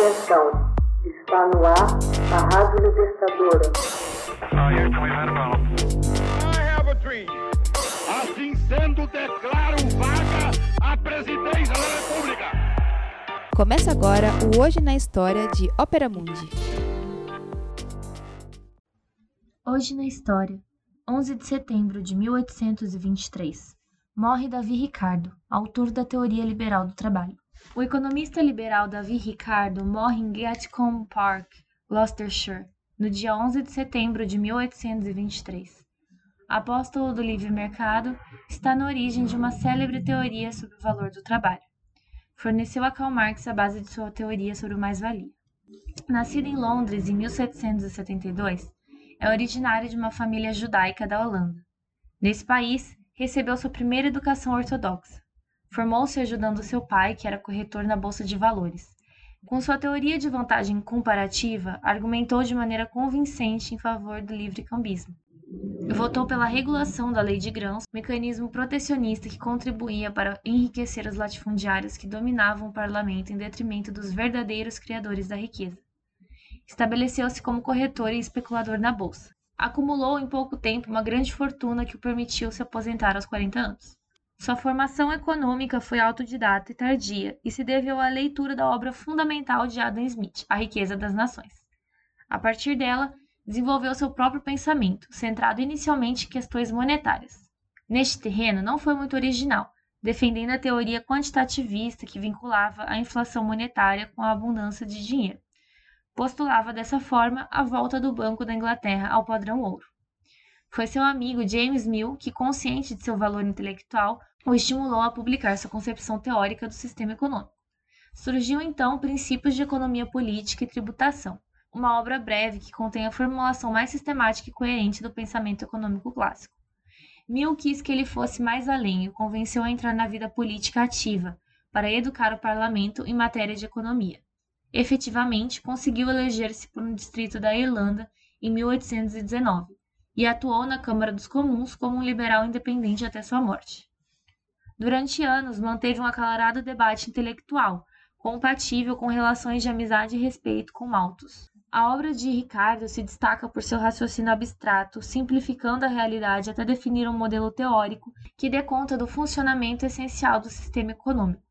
Atenção, está no ar a Rádio Libertadora. Assim sendo, declaro vaga a presidência da República. Começa agora o Hoje na História de Ópera Mundi. Hoje na História, 11 de setembro de 1823, morre Davi Ricardo, autor da Teoria Liberal do Trabalho. O economista liberal Davi Ricardo morre em Gatcombe Park, Gloucestershire, no dia 11 de setembro de 1823. Apóstolo do livre mercado, está na origem de uma célebre teoria sobre o valor do trabalho. Forneceu a Karl Marx a base de sua teoria sobre o mais-valia. Nascido em Londres em 1772, é originário de uma família judaica da Holanda. Nesse país, recebeu sua primeira educação ortodoxa. Formou-se ajudando seu pai, que era corretor na bolsa de valores. Com sua teoria de vantagem comparativa, argumentou de maneira convincente em favor do livre cambismo. Votou pela regulação da lei de grãos, mecanismo protecionista que contribuía para enriquecer os latifundiários que dominavam o parlamento em detrimento dos verdadeiros criadores da riqueza. Estabeleceu-se como corretor e especulador na bolsa. Acumulou em pouco tempo uma grande fortuna que o permitiu se aposentar aos 40 anos. Sua formação econômica foi autodidata e tardia e se deveu à leitura da obra fundamental de Adam Smith, A Riqueza das Nações. A partir dela, desenvolveu seu próprio pensamento, centrado inicialmente em questões monetárias. Neste terreno, não foi muito original, defendendo a teoria quantitativista que vinculava a inflação monetária com a abundância de dinheiro. Postulava dessa forma a volta do Banco da Inglaterra ao padrão ouro. Foi seu amigo James Mill que, consciente de seu valor intelectual, o estimulou a publicar sua concepção teórica do sistema econômico. Surgiu então Princípios de Economia Política e Tributação, uma obra breve que contém a formulação mais sistemática e coerente do pensamento econômico clássico. Mill quis que ele fosse mais além e o convenceu a entrar na vida política ativa, para educar o parlamento em matéria de economia. Efetivamente, conseguiu eleger-se por um distrito da Irlanda em 1819 e atuou na Câmara dos Comuns como um liberal independente até sua morte. Durante anos, manteve um acalorado debate intelectual, compatível com relações de amizade e respeito com Malthus. A obra de Ricardo se destaca por seu raciocínio abstrato, simplificando a realidade até definir um modelo teórico que dê conta do funcionamento essencial do sistema econômico.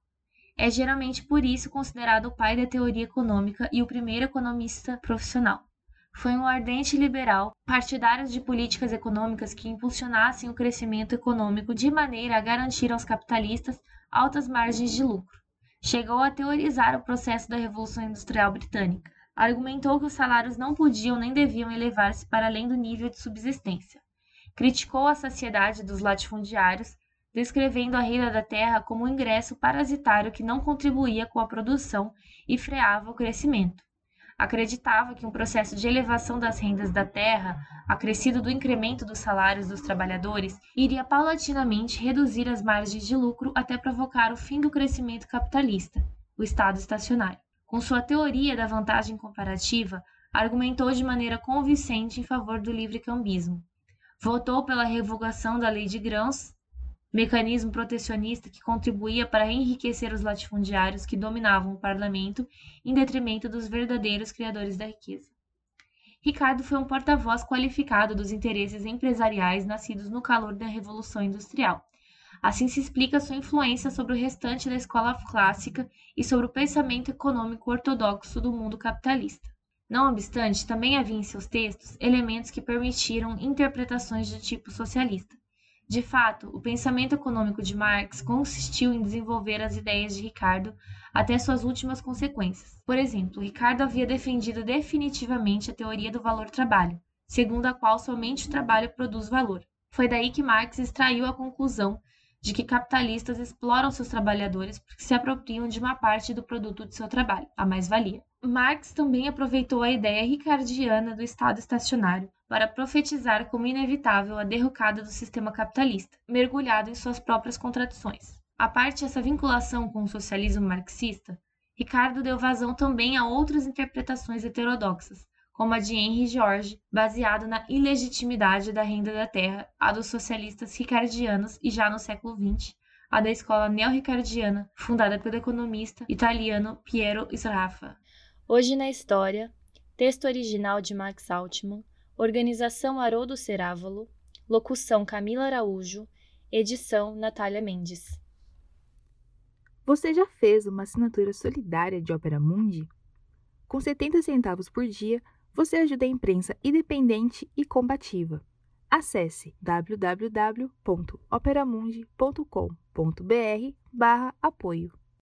É geralmente por isso considerado o pai da teoria econômica e o primeiro economista profissional. Foi um ardente liberal, partidário de políticas econômicas que impulsionassem o crescimento econômico de maneira a garantir aos capitalistas altas margens de lucro. Chegou a teorizar o processo da Revolução Industrial Britânica. Argumentou que os salários não podiam nem deviam elevar-se para além do nível de subsistência. Criticou a saciedade dos latifundiários, descrevendo a renda da terra como um ingresso parasitário que não contribuía com a produção e freava o crescimento acreditava que um processo de elevação das rendas da terra, acrescido do incremento dos salários dos trabalhadores, iria paulatinamente reduzir as margens de lucro até provocar o fim do crescimento capitalista, o Estado estacionário. Com sua teoria da vantagem comparativa, argumentou de maneira convincente em favor do livre cambismo. Votou pela revogação da lei de grãos mecanismo protecionista que contribuía para enriquecer os latifundiários que dominavam o parlamento em detrimento dos verdadeiros criadores da riqueza. Ricardo foi um porta-voz qualificado dos interesses empresariais nascidos no calor da Revolução Industrial. Assim se explica sua influência sobre o restante da escola clássica e sobre o pensamento econômico ortodoxo do mundo capitalista. Não obstante, também havia em seus textos elementos que permitiram interpretações de tipo socialista. De fato, o pensamento econômico de Marx consistiu em desenvolver as ideias de Ricardo até suas últimas consequências. Por exemplo, Ricardo havia defendido definitivamente a teoria do valor-trabalho, segundo a qual somente o trabalho produz valor. Foi daí que Marx extraiu a conclusão de que capitalistas exploram seus trabalhadores porque se apropriam de uma parte do produto de seu trabalho, a mais-valia. Marx também aproveitou a ideia ricardiana do Estado estacionário para profetizar como inevitável a derrocada do sistema capitalista, mergulhado em suas próprias contradições. A parte essa vinculação com o socialismo marxista, Ricardo deu vazão também a outras interpretações heterodoxas, como a de Henry George, baseado na ilegitimidade da renda da terra, a dos socialistas ricardianos e já no século XX, a da escola neo-ricardiana, fundada pelo economista italiano Piero Sraffa. Hoje na História, texto original de Max Altman, organização Haroldo Cerávolo, locução Camila Araújo, edição Natália Mendes. Você já fez uma assinatura solidária de Opera Mundi? Com 70 centavos por dia, você ajuda a imprensa independente e combativa. Acesse www.operamundi.com.br/apoio.